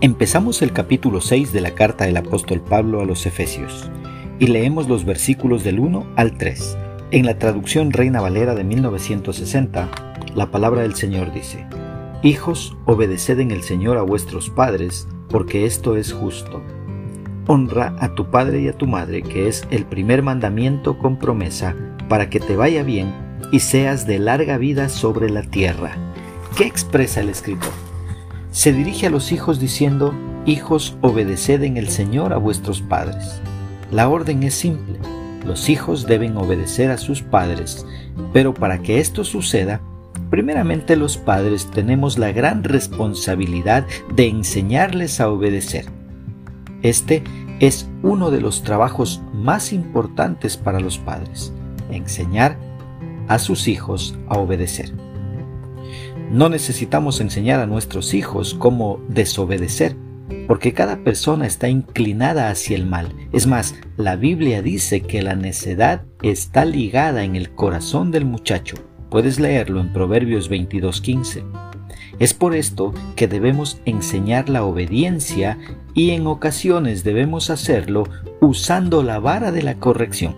Empezamos el capítulo 6 de la carta del apóstol Pablo a los Efesios y leemos los versículos del 1 al 3. En la traducción Reina Valera de 1960, la palabra del Señor dice, Hijos, obedeced en el Señor a vuestros padres, porque esto es justo. Honra a tu padre y a tu madre, que es el primer mandamiento con promesa, para que te vaya bien y seas de larga vida sobre la tierra. ¿Qué expresa el escritor? Se dirige a los hijos diciendo, Hijos, obedeced en el Señor a vuestros padres. La orden es simple. Los hijos deben obedecer a sus padres, pero para que esto suceda, primeramente los padres tenemos la gran responsabilidad de enseñarles a obedecer. Este es uno de los trabajos más importantes para los padres, enseñar a sus hijos a obedecer. No necesitamos enseñar a nuestros hijos cómo desobedecer, porque cada persona está inclinada hacia el mal. Es más, la Biblia dice que la necedad está ligada en el corazón del muchacho. Puedes leerlo en Proverbios 22:15. Es por esto que debemos enseñar la obediencia y en ocasiones debemos hacerlo usando la vara de la corrección.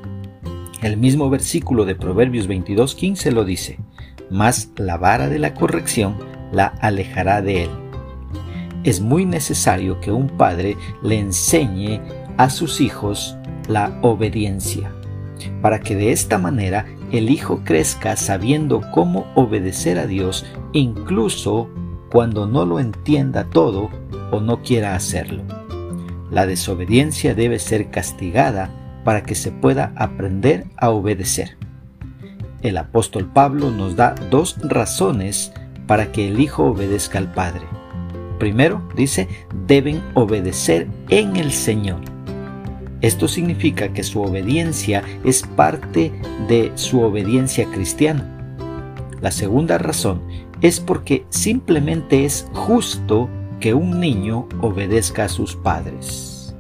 El mismo versículo de Proverbios 22:15 lo dice mas la vara de la corrección la alejará de él. Es muy necesario que un padre le enseñe a sus hijos la obediencia, para que de esta manera el hijo crezca sabiendo cómo obedecer a Dios incluso cuando no lo entienda todo o no quiera hacerlo. La desobediencia debe ser castigada para que se pueda aprender a obedecer el apóstol Pablo nos da dos razones para que el Hijo obedezca al Padre. Primero, dice, deben obedecer en el Señor. Esto significa que su obediencia es parte de su obediencia cristiana. La segunda razón es porque simplemente es justo que un niño obedezca a sus padres.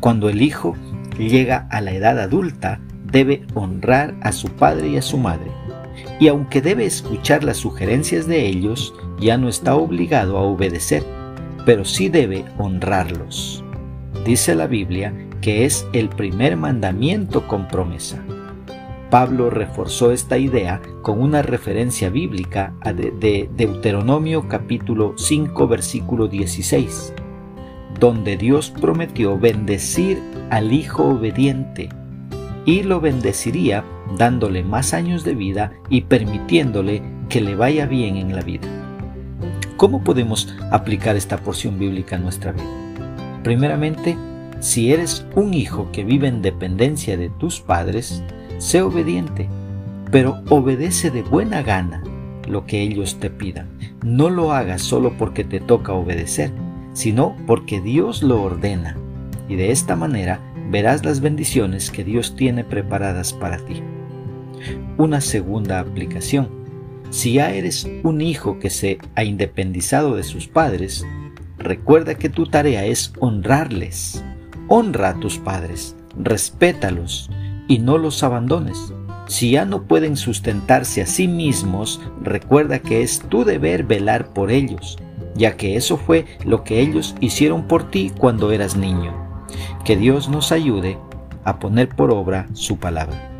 Cuando el hijo llega a la edad adulta, debe honrar a su padre y a su madre, y aunque debe escuchar las sugerencias de ellos, ya no está obligado a obedecer, pero sí debe honrarlos. Dice la Biblia que es el primer mandamiento con promesa. Pablo reforzó esta idea con una referencia bíblica de Deuteronomio capítulo 5 versículo 16, donde Dios prometió bendecir al Hijo obediente y lo bendeciría dándole más años de vida y permitiéndole que le vaya bien en la vida. ¿Cómo podemos aplicar esta porción bíblica a nuestra vida? Primeramente, si eres un hijo que vive en dependencia de tus padres, sé obediente, pero obedece de buena gana lo que ellos te pidan. No lo hagas solo porque te toca obedecer, sino porque Dios lo ordena. Y de esta manera verás las bendiciones que Dios tiene preparadas para ti. Una segunda aplicación. Si ya eres un hijo que se ha independizado de sus padres, recuerda que tu tarea es honrarles. Honra a tus padres, respétalos y no los abandones. Si ya no pueden sustentarse a sí mismos, recuerda que es tu deber velar por ellos, ya que eso fue lo que ellos hicieron por ti cuando eras niño. Que Dios nos ayude a poner por obra su palabra.